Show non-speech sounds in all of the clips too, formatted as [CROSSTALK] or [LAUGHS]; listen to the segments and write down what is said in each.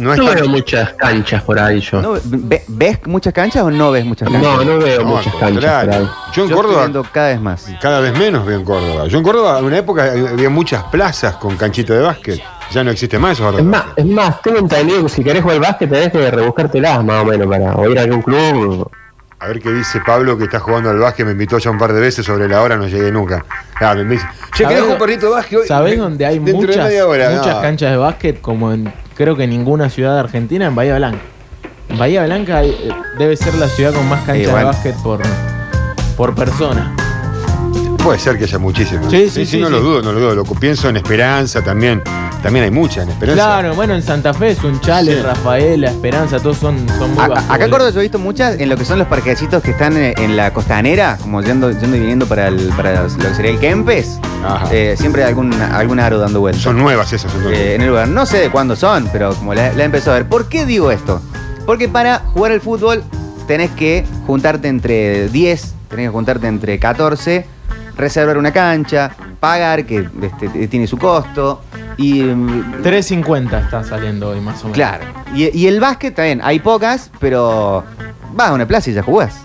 no veo muchas canchas por ahí yo. ¿No, ve- ¿Ves muchas canchas o no ves muchas canchas? No, no veo No, muchas canchas por ahí. Yo en Yo estoy Córdoba viendo cada vez más. cada vez menos veo en Córdoba. Yo en Córdoba en una época había muchas plazas con canchito de básquet. Ya no existe más eso ahora. Es más, es más, tengo entendido que si querés jugar al básquet tenés que rebuscártelas más o menos para o ir a algún club. A ver qué dice Pablo que está jugando al básquet, me invitó ya un par de veces sobre la hora, no llegué nunca. Ah, me dice, che, ¿querés ¿Sabés jugar un partito de básquet hoy? ¿Sabés dónde hay de muchas, muchas No. canchas de básquet como en creo que ninguna ciudad de Argentina en Bahía Blanca? Bahía Blanca eh, debe ser la ciudad con más canchas bueno. de básquet por, por persona. Puede ser que haya muchísimas. Sí, sí, sí, no sí. lo dudo, no lo dudo. Lo que pienso en Esperanza también. También hay muchas en Esperanza. Claro, bueno, en Santa Fe es un Chale, Sí. Rafaela, Esperanza, todos son, son muy A- acá en basquetboleros. Córdoba yo he visto muchas en lo que son los parquecitos que están eh, en la costanera, como yendo, yendo y viniendo para, el, para lo que sería el Kempes. Ajá. Eh, siempre hay algún, algún aro dando vueltas. Son nuevas esas entonces. Eh, en el lugar. No sé de cuándo son, pero como la, la he empezado a ver. ¿Por qué digo esto? Porque para jugar al fútbol tenés que juntarte entre 10, tenés que juntarte entre 14, reservar una cancha, pagar, que este, tiene su costo. Y mm, 3.50 está saliendo hoy más o menos. claro. Y, y el básquet también, hay pocas, pero vas a una plaza y ya jugás.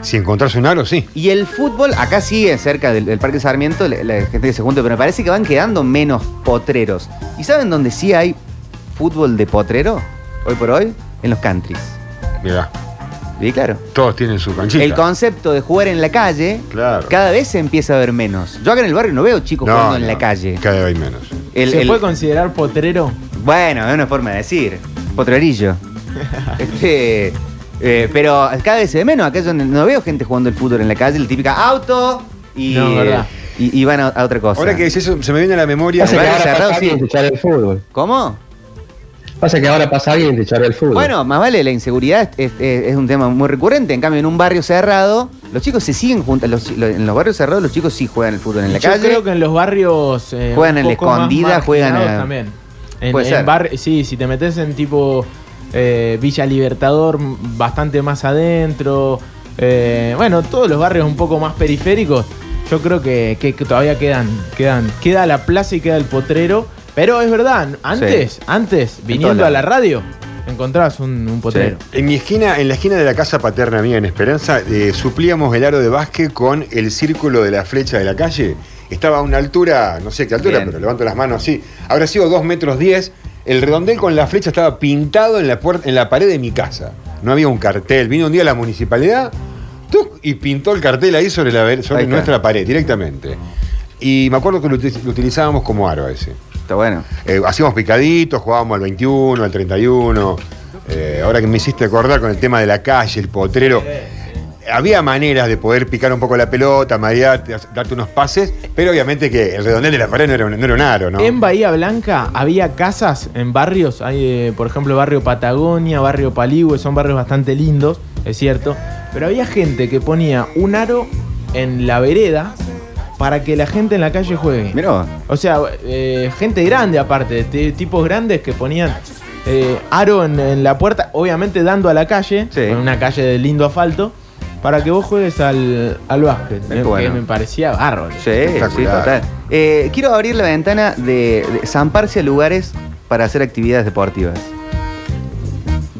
Si encontrás un aro, sí. Y el fútbol, acá sí, cerca del, del Parque Sarmiento, la, la gente que se junta, pero me parece que van quedando menos potreros. ¿Y saben dónde sí hay fútbol de potrero? Hoy por hoy, en los countries. Mirá, Y claro. todos tienen su canchita. El concepto de jugar en la calle Claro. cada vez se empieza a ver menos. Yo acá en el barrio no veo chicos No, jugando en la calle. Cada vez hay menos. El- ¿Se el- puede considerar potrero? bueno, es una forma de decir. Potrerillo. [LAUGHS] este, eh, pero cada vez se ve menos. Acá yo no- veo gente jugando el fútbol en la calle, el típica auto y, No, verdad. y, y van a, a otra cosa. Ahora que decís eso, se me viene a la memoria. Cerrado, sí. el fútbol. ¿Cómo? Pasa que ahora pasa alguien y te echar el fútbol. Bueno, más vale, la inseguridad es, es- es un tema muy recurrente. En cambio, en un barrio cerrado, los chicos se siguen juntos. los- lo- en los barrios cerrados, los chicos sí juegan el fútbol en la Yo calle. creo que en los barrios. eh, Juegan en la escondida, juegan a- también. En, Puede en ser. bar- sí, si te metes en tipo eh, Villa Libertador, bastante más adentro. eh, bueno, todos los barrios un poco más periféricos. Yo creo que, que- que todavía quedan, quedan. Queda la plaza y queda el potrero. Pero es verdad, antes, antes, viniendo a la radio, encontrabas un, un potrero. En mi esquina, en la esquina de la casa paterna mía en Esperanza, eh, suplíamos el aro de básquet con el círculo de la flecha de la calle. Estaba a una altura, no sé qué altura, Bien. pero levanto las manos así. Habrá sido 2 metros 10. El redondel con la flecha estaba pintado en la, puerta, en la pared de mi casa. No había un cartel. Vino un día la municipalidad ¡tuc! y pintó el cartel ahí sobre, la, nuestra pared directamente. Y me acuerdo que lo, lo utilizábamos como aro a ese. Está bueno. Eh, hacíamos picaditos, jugábamos al 21, al 31. Eh, ahora que me hiciste acordar con el tema de la calle, el potrero. Había maneras de poder picar un poco la pelota, marearte, darte unos pases, pero obviamente que el redondel de la pared no era, un- no era un aro, ¿no? En Bahía Blanca había casas en barrios, hay eh, por ejemplo barrio Patagonia, barrio Paligüe, son barrios bastante lindos, es cierto, pero había gente que ponía un aro en la vereda para que la gente en la calle juegue. Mirá. O sea, eh, gente grande aparte, de tipos grandes que ponían eh, aro en, en la puerta, obviamente dando a la calle, Sí. con una calle de lindo asfalto, para que vos juegues al, al básquet, eh, bueno. que me parecía bárbaro. Sí, sí, total. Eh, quiero abrir la ventana de, de zamparse a lugares para hacer actividades deportivas.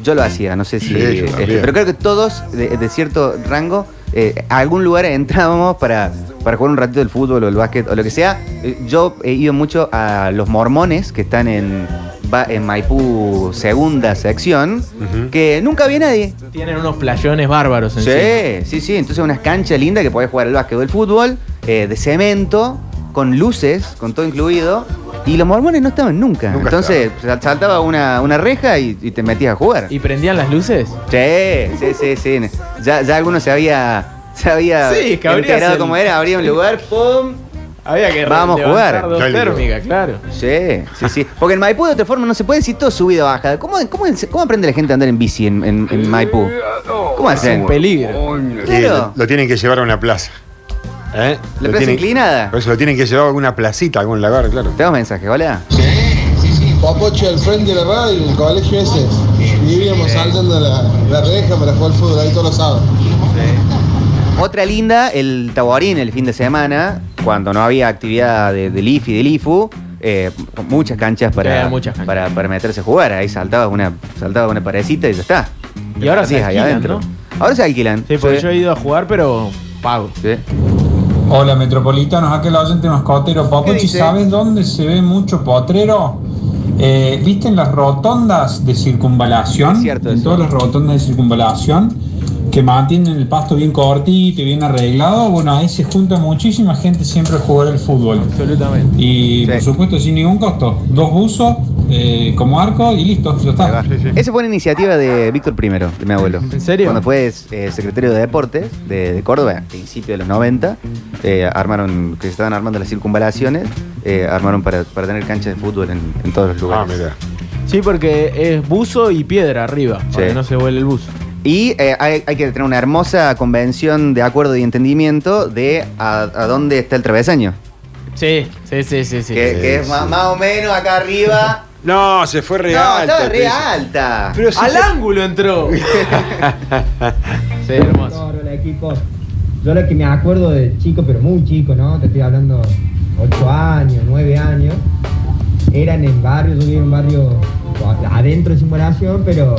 Yo lo hacía, no sé si. Sí, este, pero creo que todos, de, de cierto rango, eh, a algún lugar entrábamos para, para jugar un ratito del fútbol o el básquet o lo que sea. Eh, yo he ido mucho a los mormones que están en, Maipú, segunda sección, que nunca había nadie. Tienen unos playones bárbaros en Sí, sí, sí. Entonces unas canchas lindas que podés jugar el básquet o el fútbol, eh, de cemento, con luces, con todo incluido. Y los mormones no estaban nunca. Nunca Entonces sal- saltaba una, una reja y, y te metías a jugar. ¿Y prendían las luces? Sí, sí, sí, sí. Ya, ya algunos se había, [LAUGHS] se había Sí, es que el- cómo era, abría un lugar, ¡pum! Había que Vamos a jugar. dos térmicas, claro. Sí, sí, sí. Porque en Maipú de otra forma no se puede decir todo subida bajada. ¿Cómo, cómo, cómo aprende la gente a andar en bici en, en- en Maipú? ¿Cómo Es hacen? un peligro. Sí, Claro. lo, lo tienen que llevar a una plaza. ¿Eh? La Lo plaza tienen- inclinada. Por eso lo tienen que llevar a alguna placita, a algún lugar, claro. Tenemos mensaje, hola. Papoche al frente de la radio, en el colegio ese. Vivíamos saltando la, la reja para jugar fútbol ahí todos los sábados. Otra linda, el Taborín el fin de semana, cuando no había actividad de- del IFI y del IFU, eh, muchas canchas para, Sí, muchas canchas. Para, para meterse a jugar. Ahí saltaba una, saltaba una parecita y ya está. Y ahora Metías ahí adentro. ¿no? Ahora se alquilan. Sí, porque Sí. yo he ido a jugar, pero pago. Sí. Hola Metropolitanos, aquel oyente mascotero. ¿Qué Papuchi? ¿sabes dónde se ve mucho potrero? Eh, ¿Viste en las rotondas de circunvalación? Es cierto en eso. todas las rotondas de circunvalación que mantienen el pasto bien cortito y bien arreglado. Bueno, ahí se junta muchísima gente siempre a jugar al fútbol. Absolutamente. Y Sí. por supuesto sin ningún costo. Dos buzos eh, como arco y listo, ya está. va. Sí, sí. Esa fue una iniciativa de Víctor I, de mi abuelo. ¿En serio? Cuando fue eh, secretario de Deportes de, de Córdoba, a principios de los 90, eh, armaron, que se estaban armando las circunvalaciones, eh, armaron para, para tener canchas de fútbol en, en todos los Ah, lugares. mira. Sí, porque es buzo y piedra arriba, para que no se vuele el buzo. Y eh, hay, hay que tener una hermosa convención de acuerdo y entendimiento de a, a dónde está el travesaño. Sí, sí, sí, sí. sí. que, que es sí. más, más o menos acá arriba. [LAUGHS] No, se fue no, real. estaba re alta. Pero si ¡Al se- ángulo entró! [LAUGHS] sí, hermoso. El equipo. Yo lo que me acuerdo de chico, pero muy chico, ¿no? Te estoy hablando 8 años, 9 años. Eran en barrios, yo vivía en un barrio adentro de simulación, pero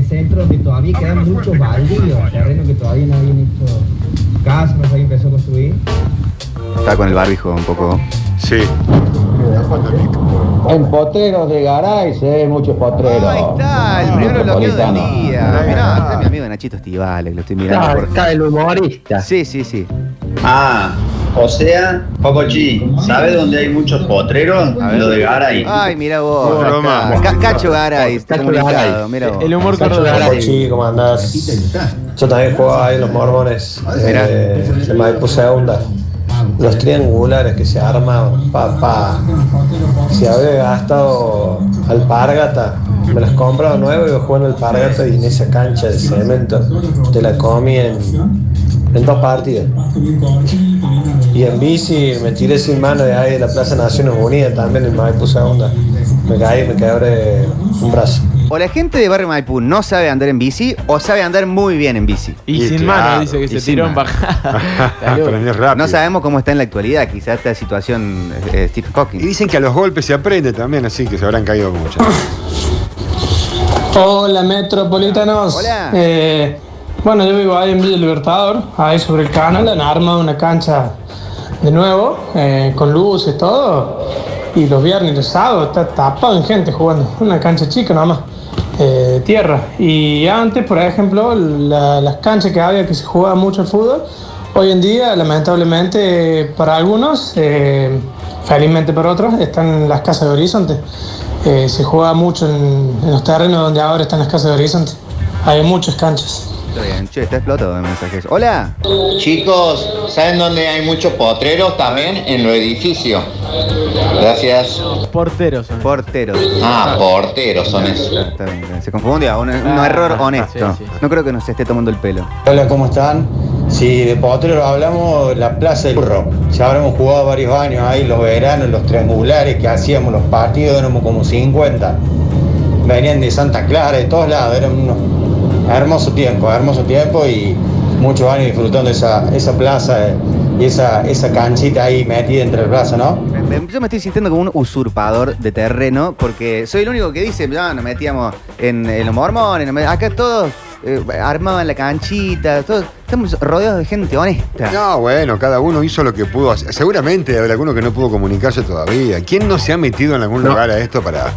no, no, no tan cerca del centro, donde todavía quedan muchos baldíos, terrenos que todavía no habían hecho casas, no se había empezado a construir. Está con el barbijo un poco. Sí. En potreros de Garay se ven muchos potreros. Ahí está, el primer bloqueo del día. Mirá, está mi amigo Nachito Estivales, que lo estoy mirando Está, por. está el humorista. Sí, sí, sí. Ah, o sea, Pocochi, ¿sabes dónde hay muchos potreros? A ver. Lo de Garay. Ay, mira vos. No. Ca- Cacho Garay, está Cacho comunicado. Mira vos. El humor Cacho. Garay. ¿cómo andás? Yo también jugaba ahí en los Mormones, Mirá. eh, de Maipú Segunda. Los triangulares que se arman, papá. Si había gastado alpargata, me las compraba nuevo y iba jugando alpargata y en esa cancha de cemento te la comí en, en dos partidas. Y en bici me tiré sin mano de ahí de la Plaza Naciones Unidas también en Maipú Segunda. Me caí y me quebré un brazo. O la gente de Barrio Maipú no sabe andar en bici o sabe andar muy bien en bici. Y, Y sin claro, mano, dice que y se tiró en bajada. [LAUGHS] No sabemos cómo está en la actualidad, quizás esta situación eh, Steve Y Hawking. dicen que a los golpes se aprende también, así que se habrán caído mucho. Hola metropolitanos. Hola. Eh, bueno, yo vivo ahí en Villa Libertador, ahí sobre el canal, han armado una cancha de nuevo, eh, con luces, todo. Y los viernes y los sábados está tapado en gente jugando. Una cancha chica nomás, eh, de tierra. Y antes, por ejemplo, la- las canchas que había que se jugaba mucho el fútbol, hoy en día, lamentablemente, para algunos, eh, felizmente para otros, están las casas de Horizonte. Eh, se juega mucho en, en los terrenos donde ahora están las casas de Horizonte. Hay muchas canchas. Está bien, che, está explotado de mensajes. Hola. Chicos, ¿saben dónde hay muchos potreros también? En los edificios. Gracias. Porteros son. Portero. Ah, porteros son esos. Está bien, está bien. se confundió. Un, un Ah, error honesto. sí, sí. No creo que nos esté tomando el pelo. Hola, ¿cómo están? Si de Potrero hablamos, la Plaza del Burro. Ya habremos jugado varios años ahí, los veranos, los triangulares que hacíamos, los partidos, éramos como 50. Venían de Santa Clara, de todos lados, era unos hermoso tiempo, hermoso tiempo y muchos años disfrutando esa, esa plaza eh, y esa, esa canchita ahí metida entre la plaza, ¿no? Yo me estoy sintiendo como un usurpador de terreno porque soy el único que dice, no, nos metíamos en, en los mormones, acá todos eh, armaban la canchita, todos estamos rodeados de gente honesta. No, bueno, cada uno hizo lo que pudo hacer. Seguramente habrá alguno que no pudo comunicarse todavía. ¿Quién no se ha metido en algún No. lugar a esto para,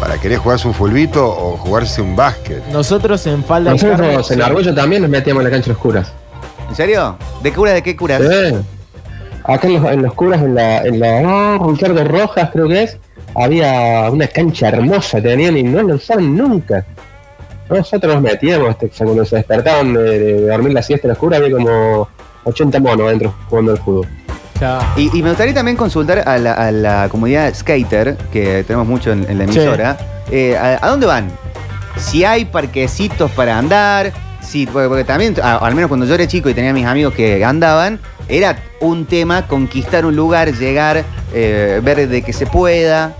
para querer jugarse un fulbito o jugarse un básquet? Nosotros en falda y carne. Nosotros en Argüello también nos metíamos en la cancha oscuras. ¿En serio? ¿De cura de qué curas? Sí. Acá en los, en los curas, en la, en la oh, Ricardo Rojas creo que es, había una cancha hermosa, tenían y no la usaban nunca. Nosotros nos metíamos, este, o sea, cuando se despertaban de, de dormir la siesta en los curas, había como 80 monos adentro jugando al fútbol. Y, y me gustaría también consultar a la, a la comunidad skater, que tenemos mucho en, en la Sí. emisora, eh, a, a dónde van? Si hay parquecitos para andar, si, porque, porque también, a- al menos cuando yo era chico y tenía mis amigos que andaban, era un tema conquistar un lugar, llegar, eh, ver de que se pueda.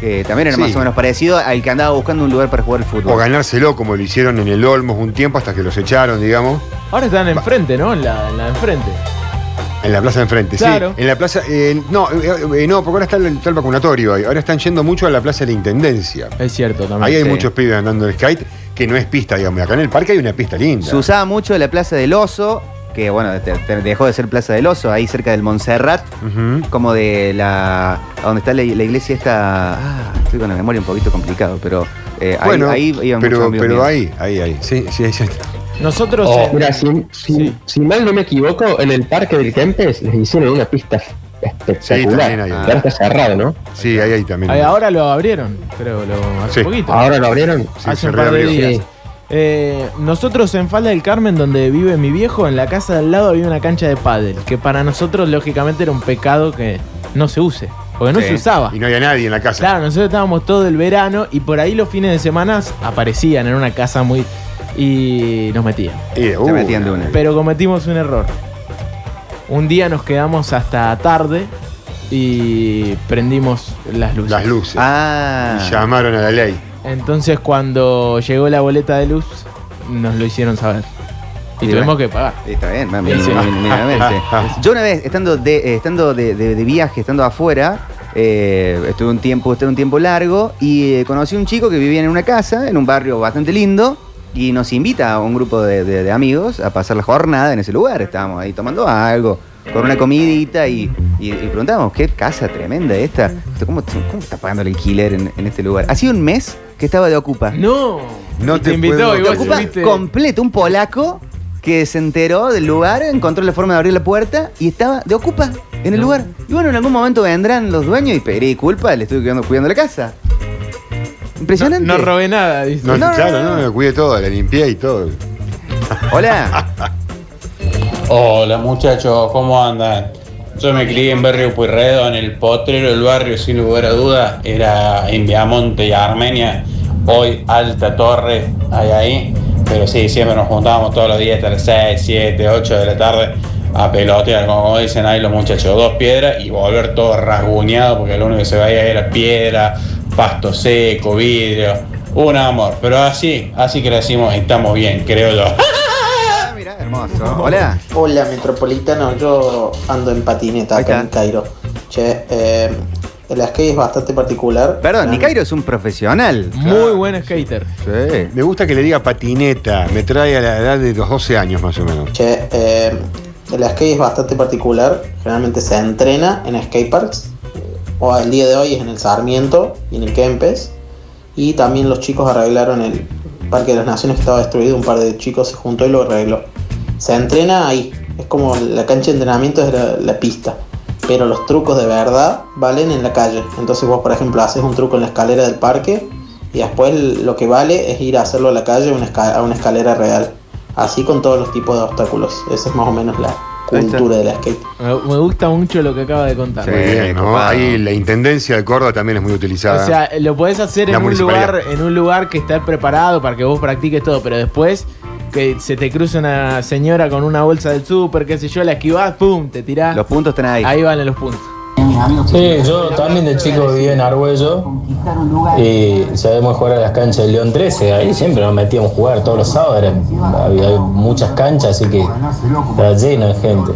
que también era Sí. más o menos parecido al que andaba buscando un lugar para jugar al fútbol. O ganárselo como lo hicieron en el Olmos un tiempo hasta que los echaron, digamos. Ahora están enfrente, ¿no? En la, en la de enfrente. En la plaza de enfrente, Claro. sí. En la plaza. eh, no, eh, eh, no, porque ahora está el, está el vacunatorio ahí. Ahora están yendo mucho a la plaza de la intendencia. Es cierto también. Ahí hay sí. muchos pibes andando en skate que no es pista, digamos. Acá en el parque hay una pista linda. Se usaba mucho la Plaza del Oso, que bueno, te- te- dejó de ser Plaza del Oso, ahí cerca del Montserrat, como de la. donde está la, la iglesia esta. Ah, estoy con la memoria un poquito complicado, pero eh, ahí, Bueno, ahí iban muchos pero, amigos pero míos. ahí, ahí, ahí. Sí, sí, ahí está. Nosotros Oh, en- mira, si, si- Sí. si mal no me equivoco, en el parque del Kempes les hicieron una pista espectacular. también hay. Ahora está cerrado, ¿no? Sí, ahí, ahí también. ahí ahora lo abrieron, creo, lo, hace Sí. poquito. Ahora lo abrieron. Sí, hace un par de reabrió. días. Sí. Eh, nosotros en Falda del Carmen, donde vive mi viejo, en la casa de al lado había una cancha de pádel, que para nosotros lógicamente era un pecado que no se use, porque no Sí. se usaba. Y no había nadie en la casa. Claro, nosotros estábamos todo el verano y por ahí los fines de semana aparecían en una casa muy... y nos metían. Y, uh, Se metían de una. Pero cometimos un error. Un día nos quedamos hasta tarde y prendimos las luces. Las luces. Ah. Y llamaron a la ley. Entonces cuando llegó la boleta de luz, nos lo hicieron saber. Y Y tuvimos que pagar. Está bien, Sí, mínimamente. sí. mínimamente. [LAUGHS] Yo una vez, estando de, eh, estando de, de- de viaje, estando afuera, eh, estuve un tiempo, estuve un tiempo largo y eh, conocí a un chico que vivía en una casa, en un barrio bastante lindo, y nos invita a un grupo de, de- de amigos a pasar la jornada en ese lugar. Estábamos ahí tomando algo, con una comidita y, y, y preguntábamos, qué casa tremenda esta. ¿Cómo, cómo está pagando el alquiler en, en este lugar? Hacía un mes que estaba de ocupa. No. No Y te invitó puedo ocupa completo, un polaco que se enteró del lugar, encontró la forma de abrir la puerta y estaba de ocupa en el No. lugar. Y bueno, en algún momento vendrán los dueños y pediré disculpas, le estoy cuidando, cuidando la casa. Impresionante. No, no robé nada, dice. No, No, no, claro, no, no, me cuidé todo, la limpié y todo. Hola. Hola muchachos, ¿cómo andan? Yo me crié en Barrio Pueyrredón, en el potrero del barrio, sin lugar a dudas, era en Viamonte y Armenia, hoy Alta Torre, hay ahí, pero sí, siempre nos juntábamos todos los días hasta las 6, 7, 8 de la tarde a pelotear, como dicen ahí los muchachos, dos piedras y volver todo rasguñado porque lo único que se veía era piedra, pasto seco, vidrio, un amor, pero así, así crecimos y estamos bien, creo yo. [LAUGHS] Ah, hermoso. Hola. Hola, Metropolitano. Yo ando en patineta acá en Cairo. Che, eh, el skate es bastante particular. Perdón, Nicairo es un profesional. Muy buen skater. Sí. Me gusta que le diga patineta, me trae a la edad de los 12 años más o menos. Che, eh, el skate es bastante particular. Generalmente se entrena en skateparks. O al día de hoy es en el Sarmiento y en el Kempes. Y también los chicos arreglaron el Parque de las Naciones que estaba destruido. Un par de chicos se juntó y lo arregló. Se entrena ahí. Es como la cancha de entrenamiento es la, la pista. Pero los trucos de verdad valen en la calle. Entonces vos, por ejemplo, haces un truco en la escalera del parque y después lo que vale es ir a hacerlo a la calle a una, escalera real. Así con todos los tipos de obstáculos. Esa es más o menos la. Cultura del skate. Me gusta mucho lo que acaba de contar. Ahí la intendencia de Córdoba también es muy utilizada. O sea, lo podés hacer en un lugar, en un lugar que esté preparado para que vos practiques todo, pero después que se te cruza una señora con una bolsa del súper, qué sé yo, la esquivás, pum, te tirás. Los puntos están ahí. Ahí valen los puntos. Sí, yo también de chico vivía en Argüello y sabemos jugar a las canchas del León 13. Ahí siempre nos metíamos a jugar todos los sábados. era- había muchas canchas, así que estaba lleno de gente.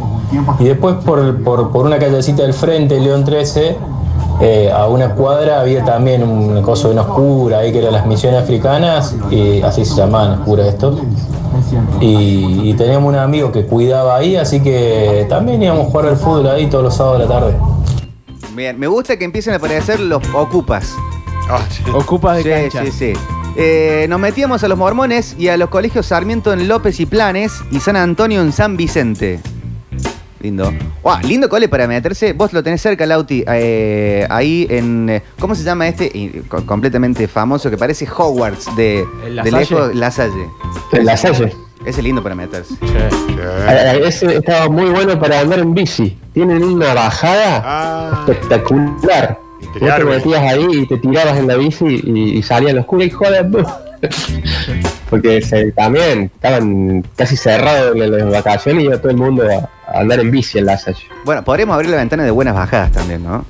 Y después por, por, por una callecita del frente, del León 13, eh, a una cuadra había también un coso de una oscura ahí que eran las misiones africanas, y así se llamaban oscuras esto. Y, y teníamos un amigo que cuidaba ahí, así que también íbamos a jugar al fútbol ahí todos los sábados de la tarde. Bien, me gusta que empiecen a aparecer los ocupas. Ah, sí. Ocupas de Sí, cancha. sí, sí. Eh, nos metíamos a los mormones y a los colegios Sarmiento en López y Planes y San Antonio en San Vicente. Lindo. Guau, lindo cole para meterse. Vos lo tenés cerca, Lauti. eh, ahí en. eh, ¿Cómo se llama este? Y co- completamente famoso que parece Hogwarts de, ¿El La de Salle? lejos. La Salle. En la Salle. Ese es lindo para meterse. Che. Sí. Eh, Ese estaba muy bueno para andar en bici. Tienen una bajada Ah, espectacular. Vos te metías ahí y te tirabas en la bici y, y salían los curas [LAUGHS] y joder. Porque se- también estaban casi cerrados en las vacaciones y iba todo el mundo a, a andar en bici en la Salle. Bueno, podríamos abrir la ventana de buenas bajadas también, ¿no?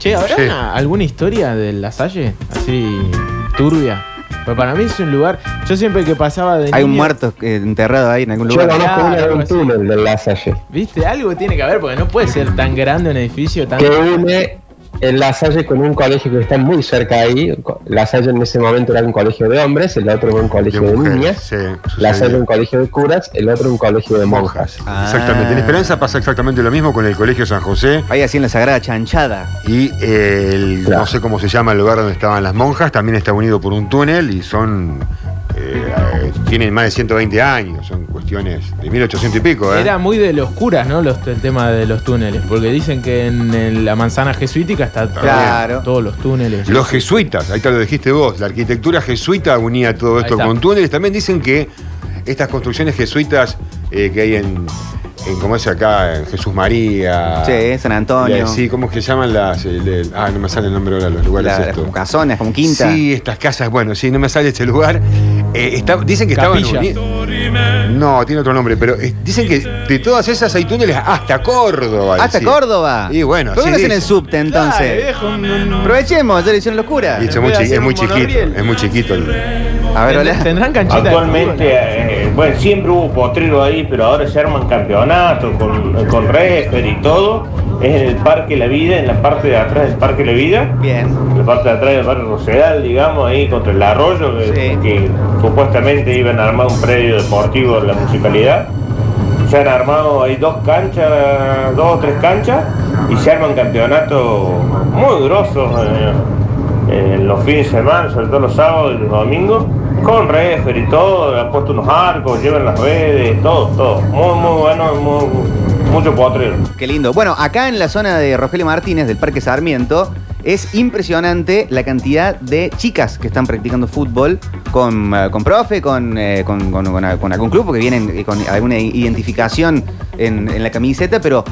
Che, ¿habrá Sí. alguna historia de la Salle? Así turbia. Pero para mí es un lugar. Yo siempre que pasaba de. Hay un muerto eh, enterrado ahí en algún Yo lugar. conozco Claro, una de un túnel de La Salle. ¿Viste? Algo tiene que haber, porque no puede ser tan grande un edificio tan. que une en La Salle con un colegio que está muy cerca ahí. La Salle en ese momento era un colegio de hombres, el otro era un colegio de, mujeres, niñas. sí, La. Salle un colegio de curas, el otro un colegio de monjas. Ah. Exactamente. En Esperanza pasa exactamente lo mismo con el Colegio San José Ahí así en la Sagrada Chanchada. y el, Claro. no sé cómo se llama el lugar donde estaban las monjas, también está unido por un túnel y son. eh, eh, tienen más de 120 años, son cuestiones de 1800 y pico, ¿eh? Era muy de los curas, ¿no? Los, el tema de los túneles. Porque dicen que en, la manzana jesuítica está todo- Claro. todos los túneles. Los jesuitas, ahí te lo dijiste vos, la arquitectura jesuita unía todo esto con túneles. También dicen que estas construcciones jesuitas eh, que hay en, en, como es acá, en Jesús María. Sí, San Antonio. la- sí, ¿cómo es que se llaman las? el- el- ah, no me sale el nombre ahora de los lugares La- estos. como casonas, como quinta. Sí, estas casas, bueno, sí, no me sale este lugar. Eh, está- dicen que estaban unidas. No, tiene otro nombre, pero eh, dicen que de todas esas hay túneles hasta Córdoba. Hasta. Córdoba. Y bueno, ¿Por qué sí no hacen el subte entonces? Dale, dejo un- un- Aprovechemos, ya le hicieron locura. Y es muy, chi- es muy chiquito, es muy chiquito. el- A ver, ¿Tendrán, hola. tendrán canchita Actualmente, eh, bueno, siempre hubo potrero ahí, pero ahora se arman campeonatos con, con refer y todo. Es en el Parque La Vida, en la parte de atrás del Parque La Vida. Bien. En la parte de atrás del barrio Rosedal, digamos, ahí contra el arroyo, que, Sí. que supuestamente iban a armar un predio deportivo de la municipalidad. Se han armado ahí dos canchas, dos o tres canchas, y se arman campeonatos muy grosos eh, en los fines de semana, sobre todo los sábados y los domingos, con refer y todo, han puesto unos arcos, llevan las redes, todo, todo. Muy, muy bueno, muy- mucho potrero. Qué lindo. Bueno, acá en la zona de Rogelio Martínez, del Parque Sarmiento, es impresionante la cantidad de chicas que están practicando fútbol con, eh, con profe, con, eh, con, con- algún club, porque vienen eh, con alguna identificación en, la camiseta, pero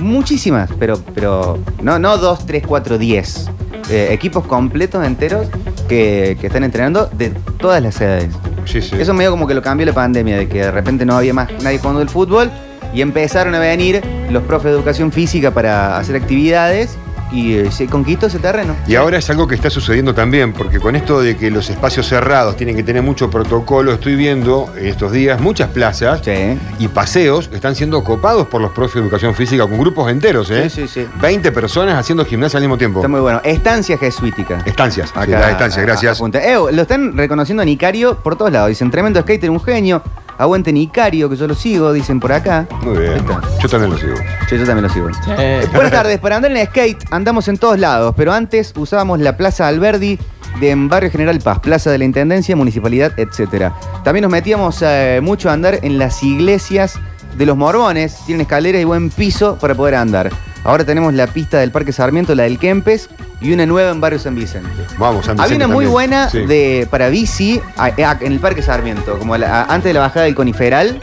muchísimas, pero, pero no, no dos, tres, cuatro, diez. Eh, equipos completos, enteros, que, que están entrenando de todas las edades. Sí, sí. Eso medio como que lo cambió la pandemia, de que de repente no había más nadie jugando el fútbol y empezaron a venir los profes de educación física para hacer actividades y eh, se conquistó ese terreno. Y ahora es algo que está sucediendo también, porque con esto de que los espacios cerrados tienen que tener mucho protocolo, estoy viendo en estos días muchas plazas Sí. y paseos que están siendo copados por los profes de educación física con grupos enteros, ¿eh? Sí, sí, sí. 20 personas haciendo gimnasia al mismo tiempo. Está muy bueno. Estancia jesuítica. Estancias, sí, las estancias, gracias. Eh, lo están reconociendo a Nicario por todos lados. Dicen, tremendo skater, un genio. Aguante Nicario, que yo lo sigo, dicen por acá. Muy bien. Ahí está. Yo también lo sigo. Sí, yo también lo sigo. Eh, Buenas tardes, para andar en skate andamos en todos lados, pero antes usábamos la Plaza Alberdi de en Barrio General Paz, Plaza de la Intendencia, Municipalidad, etc. También nos metíamos eh, mucho a andar en las iglesias de los Mormones, tienen escaleras y buen piso para poder andar. Ahora tenemos la pista del Parque Sarmiento, la del Kempes, y una nueva en Barrio San Vicente. Vamos, San Había Vicente una muy buena Sí. de para bici a- a- en el Parque Sarmiento, como la- a- antes de la bajada del Coniferal,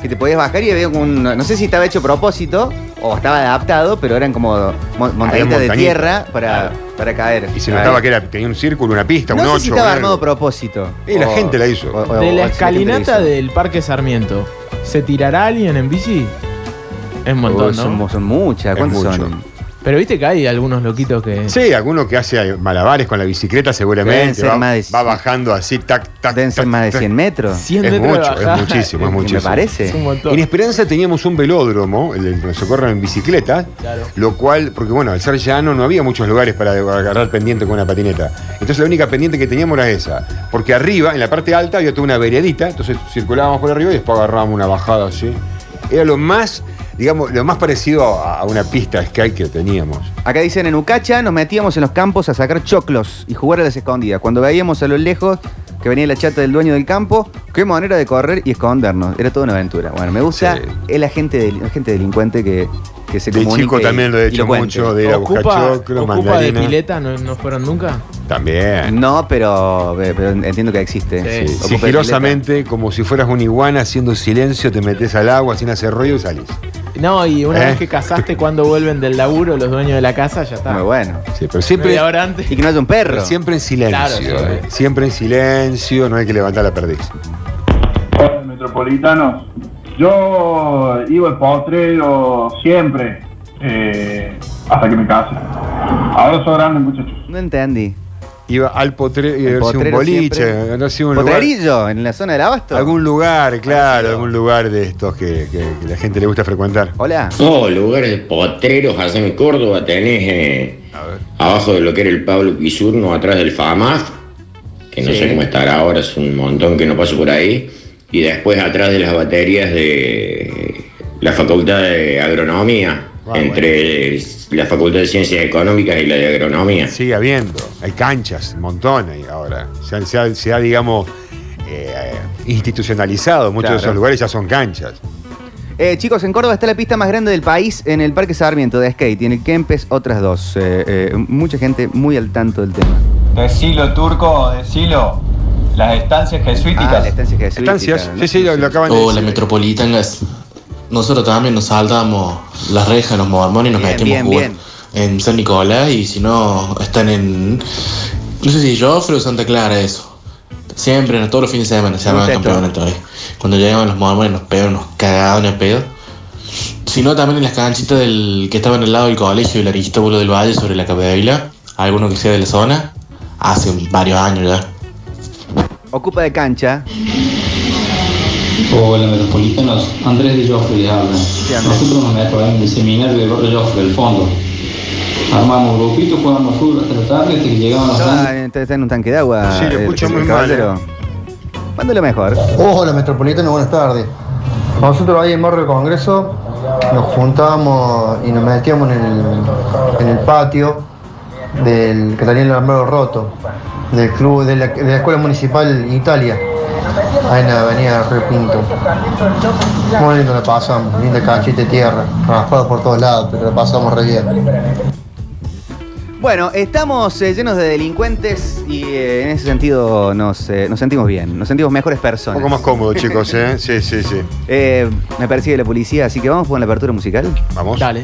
que te podías bajar y había como un, no sé si estaba hecho a propósito o estaba adaptado, pero eran como mon- montaditas de montañitas. tierra para, para caer. Y se notaba que era, tenía un círculo, una pista, No un sé 8. si estaba armado a propósito. Y la O- gente la hizo. o- o- de la escalinata del Parque Sarmiento, ¿se tirará alguien en bici? Es un montón, Oh, ¿no? son, son muchas, ¿cuántos mucho. son? Pero viste que hay algunos loquitos que. Sí, alguno que hace malabares con la bicicleta Deben seguramente. ser Va, más de- va bajando así, tac, tac. Deben ser tac, más de tac. 100 metros. 100 Es metros de mucho, bajada. es muchísimo, es [LAUGHS] Me muchísimo. parece. Es un montón. En Esperanza teníamos un velódromo, el donde se corren en bicicleta, Claro. lo cual, porque bueno, al ser llano no había muchos lugares para agarrar pendiente con una patineta. Entonces la única pendiente que teníamos era esa. Porque arriba, en la parte alta, había toda una veredita, entonces circulábamos por arriba y después agarrábamos una bajada así. Era lo más, digamos, lo más parecido a a una pista skate que teníamos. Acá dicen en Ucacha nos metíamos en los campos a sacar choclos y jugar a las escondidas. Cuando veíamos a lo lejos que venía la chata del dueño del campo, qué manera de correr y escondernos. Era toda una aventura. Bueno, me gusta Sí. es la gente, del- la gente delincuente que, que se De comunica chico y- también lo he y hecho cuente. mucho, de ir a buscar ¿Ocupa, choclo, ocupa de mandarina. pileta? ¿No, no fueron nunca? También. No, pero, pero entiendo que existe. Sí. Sí, Ocupa de sigilosamente, como si fueras una iguana haciendo silencio, te metes al agua sin hacer ruido y salís. No, y una ¿Eh? vez que casaste, cuando vuelven del laburo los dueños de la casa, ya está. Muy bueno. Sí, pero siempre, Media hora antes. Y que no haya un perro. pero siempre en silencio. Claro, eh. Siempre en silencio, no hay que levantar la perdiz. Hola, metropolitanos. Yo iba al potrero siempre, eh, hasta que me case. Ahora soy grande, muchachos. No entendí. Iba al potrero, iba a El haber sido un boliche, no sé, un lugar. En la zona del abasto. Algún lugar, claro, algún lugar de estos que, que- que la gente le gusta frecuentar. Hola. Oh, lugares potreros allá en Córdoba tenés eh, abajo de lo que era el Pablo Pisurno, atrás del FAMAF, que no Sí. sé cómo estará ahora, es un montón que no paso por ahí, y después atrás de las baterías de la Facultad de Agronomía, Ah, entre la Facultad de Ciencias Económicas y la de Agronomía. Sigue habiendo, hay canchas, un montón ahí ahora. Se ha, se ha- se ha, digamos, eh, institucionalizado, muchos de esos lugares ya son canchas. Eh, chicos, en Córdoba está la pista más grande del país en el Parque Sarmiento de skate. Y en el Kempes otras dos. Eh, eh, mucha gente muy al tanto del tema. Decilo, turco, decilo. Las estancias jesuíticas. Ah, las estancias jesuíticas. Estancias, sí, sí, lo, lo acaban de decir. metropolitanas. Nosotros también nos saltamos las rejas en los mormones y nos Bien, metimos bien, a jugar bien. en San Nicolás y si no, están en. No sé si Joffre o Santa Clara, eso. Siempre, todos los fines de semana se Contento. campeonato ahí. Cuando llegaban los mormones nos pegan unos cagados de pedo. Si no, también en las canchitas del que estaban al lado del colegio de la Riquita Bulo del Valle sobre la Capdevila, alguno que sea de la zona, hace varios años ya. Ocupa de cancha. Hola metropolitanos, Andrés de Joffre les habla. Nosotros nos metemos en el seminario de barrio Joffre, el fondo. Armamos grupitos, jugamos fútbol hasta la tarde, hasta que llegaban los Está, está- está en un tanque de agua. Sí, lo el- escucho el muy mal, caballero. Mándalo mejor. Hola Metropolitano, buenas tardes. Nosotros ahí en Barrio Congreso nos juntábamos y nos metíamos en el, en el patio del que tenía el armario roto, del club de la, de la Escuela Municipal Italia, ahí en la avenida Río Pinto. Muy lindo la pasamos, linda canchita de tierra, raspado por todos lados, pero la pasamos re bien. Bueno, estamos eh, llenos de delincuentes y eh, en ese sentido nos, eh, nos sentimos bien, nos sentimos mejores Un personas. poco más cómodo, chicos, ¿eh? Sí, sí, sí. [LAUGHS] Eh, me persigue la policía, así que vamos con la apertura musical. Vamos. Dale.